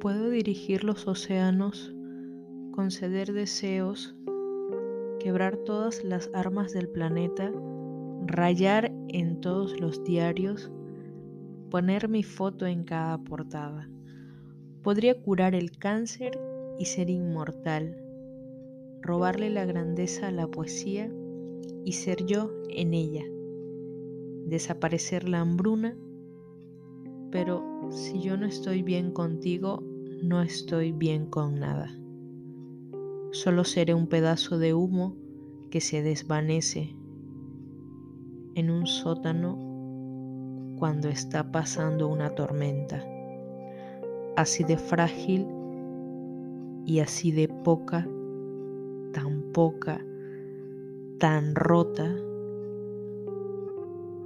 Puedo dirigir los océanos, conceder deseos, quebrar todas las armas del planeta, rayar en todos los diarios, poner mi foto en cada portada. Podría curar el cáncer y ser inmortal, robarle la grandeza a la poesía y ser yo en ella, desaparecer la hambruna, pero si yo no estoy bien contigo, no estoy bien con nada. Solo seré un pedazo de humo que se desvanece en un sótano cuando está pasando una tormenta, así de frágil y así de poca, tan poca, tan rota,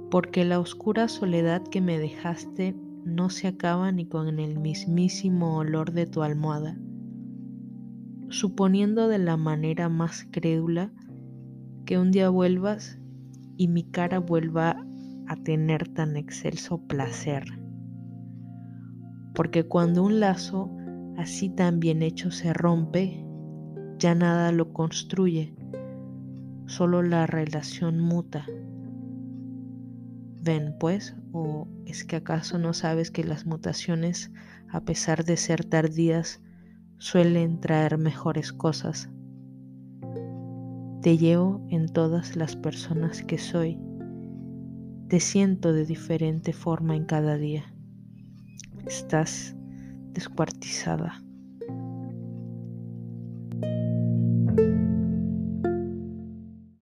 porque la oscura soledad que me dejaste no se acaba ni con el mismísimo olor de tu almohada suponiendo de la manera más crédula que un día vuelvas y mi cara vuelva a tener tan excelso placer. Porque cuando un lazo así tan bien hecho se rompe, ya nada lo construye, solo la relación muta. Ven pues, o es que acaso no sabes que las mutaciones, a pesar de ser tardías, suelen traer mejores cosas. Te llevo en todas las personas que soy. Te siento de diferente forma en cada día. Estás descuartizada.